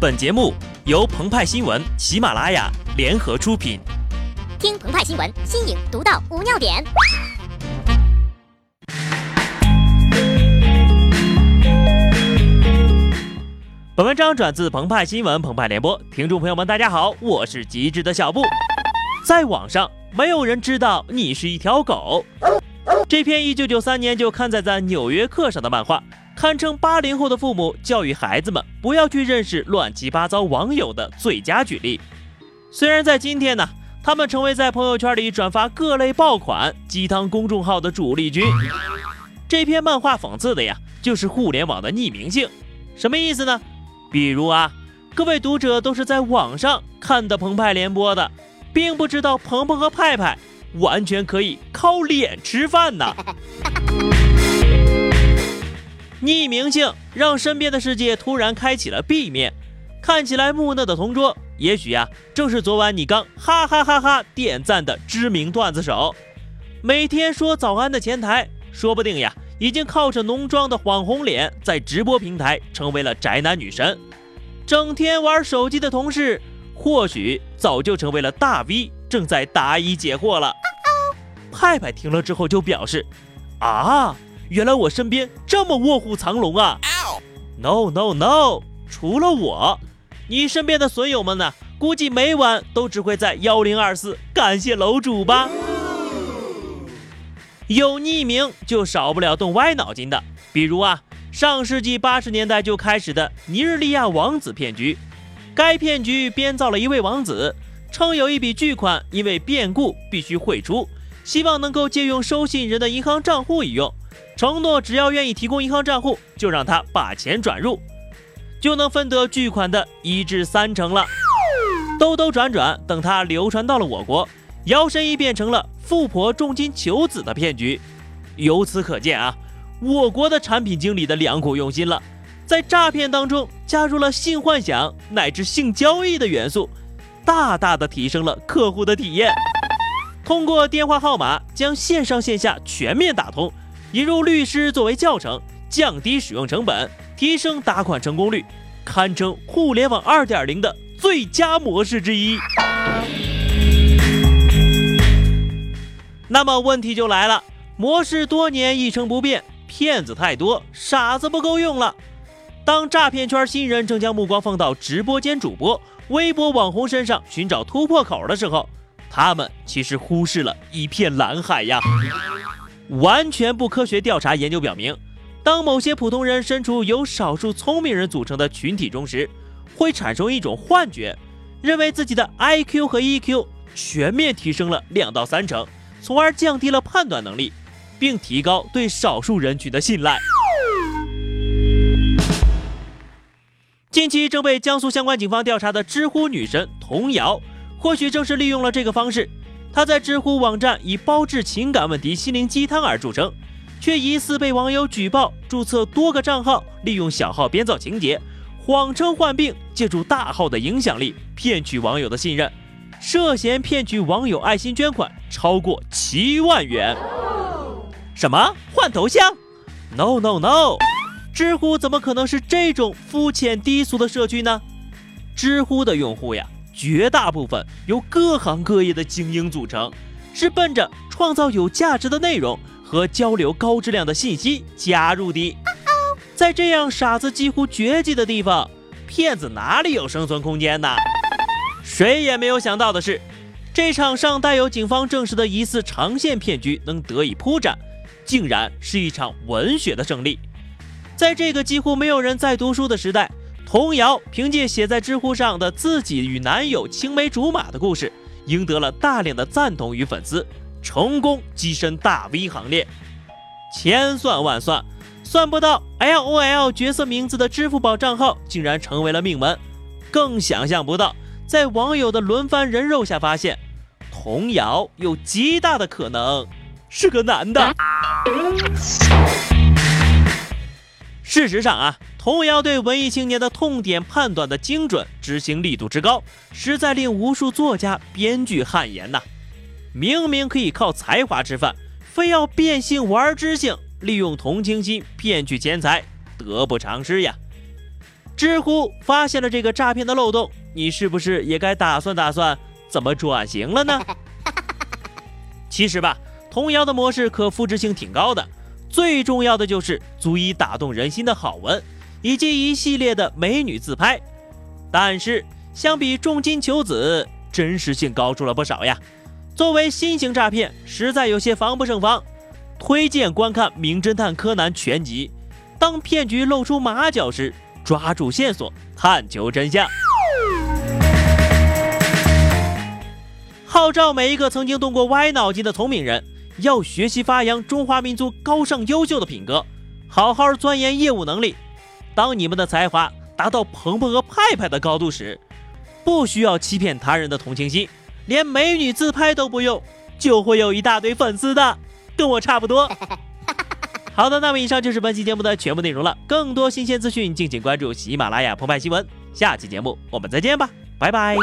本节目由澎湃新闻、喜马拉雅联合出品。听澎湃新闻，新颖独到，无尿点。本文章转自澎湃新闻、澎湃联播，听众朋友们，大家好，我是极致的小布。在网上，没有人知道你是一条狗。这篇一九九三年就刊载在《纽约客》上的漫画。堪称八零后的父母教育孩子们不要去认识乱七八糟网友的最佳举例。虽然在今天呢，他们成为在朋友圈里转发各类爆款鸡汤公众号的主力军。这篇漫画讽刺的呀，就是互联网的匿名性。什么意思呢？比如啊，各位读者都是在网上看的澎湃联播的，并不知道鹏鹏和派派完全可以靠脸吃饭呢。匿名性让身边的世界突然开启了 B 面，看起来木讷的同桌，也许呀，正是昨晚你刚哈哈哈哈点赞的知名段子手。每天说早安的前台，说不定呀，已经靠着浓妆的网红脸，在直播平台成为了宅男女神。整天玩手机的同事，或许早就成为了大 V，正在答疑解惑了。派派听了之后就表示，啊。原来我身边这么卧虎藏龙啊！No No No，除了我，你身边的损友们呢？估计每晚都只会在幺零二四感谢楼主吧。有匿名就少不了动歪脑筋的，比如啊，上世纪八十年代就开始的尼日利亚王子骗局。该骗局编造了一位王子，称有一笔巨款因为变故必须汇出，希望能够借用收信人的银行账户一用。承诺只要愿意提供银行账户，就让他把钱转入，就能分得巨款的一至三成了。兜兜转转，等他流传到了我国，摇身一变成了富婆重金求子的骗局。由此可见啊，我国的产品经理的良苦用心了，在诈骗当中加入了性幻想乃至性交易的元素，大大的提升了客户的体验。通过电话号码将线上线下全面打通。引入律师作为教程，降低使用成本，提升打款成功率，堪称互联网二点零的最佳模式之一。那么问题就来了，模式多年一成不变，骗子太多，傻子不够用了。当诈骗圈新人正将目光放到直播间主播、微博网红身上寻找突破口的时候，他们其实忽视了一片蓝海呀。完全不科学调查研究表明，当某些普通人身处由少数聪明人组成的群体中时，会产生一种幻觉，认为自己的 IQ 和 EQ 全面提升了两到三成，从而降低了判断能力，并提高对少数人群的信赖。近期正被江苏相关警方调查的知乎女神童瑶，或许正是利用了这个方式。他在知乎网站以包治情感问题、心灵鸡汤而著称，却疑似被网友举报注册多个账号，利用小号编造情节，谎称患病，借助大号的影响力骗取网友的信任，涉嫌骗取网友爱心捐款超过七万元。什么换头像？No No No！知乎怎么可能是这种肤浅低俗的社区呢？知乎的用户呀！绝大部分由各行各业的精英组成，是奔着创造有价值的内容和交流高质量的信息加入的。在这样傻子几乎绝迹的地方，骗子哪里有生存空间呢？谁也没有想到的是，这场尚带有警方证实的疑似长线骗局能得以铺展，竟然是一场文学的胜利。在这个几乎没有人在读书的时代。童谣凭借写在知乎上的自己与男友青梅竹马的故事，赢得了大量的赞同与粉丝，成功跻身大 V 行列。千算万算，算不到 LOL 角色名字的支付宝账号竟然成为了命门，更想象不到在网友的轮番人肉下发现，童谣有极大的可能是个男的。事实上啊。童谣对文艺青年的痛点判断的精准，执行力度之高，实在令无数作家、编剧汗颜呐！明明可以靠才华吃饭，非要变性玩知性，利用同情心骗取钱财，得不偿失呀！知乎发现了这个诈骗的漏洞，你是不是也该打算打算怎么转型了呢？其实吧，童谣的模式可复制性挺高的，最重要的就是足以打动人心的好文，以及一系列的美女自拍。但是相比重金求子，真实性高出了不少呀。作为新型诈骗，实在有些防不胜防。推荐观看《名侦探柯南》全集。当骗局露出马脚时，抓住线索，探求真相。号召每一个曾经动过歪脑筋的聪明人，要学习发扬中华民族高尚优秀的品格，好好钻研业务能力。当你们的才华达到鹏鹏和派派的高度时，不需要欺骗他人的同情心，连美女自拍都不用，就会有一大堆粉丝的，跟我差不多。好的，那么以上就是本期节目的全部内容了。更多新鲜资讯，敬请关注喜马拉雅澎湃新闻。下期节目我们再见吧，拜拜。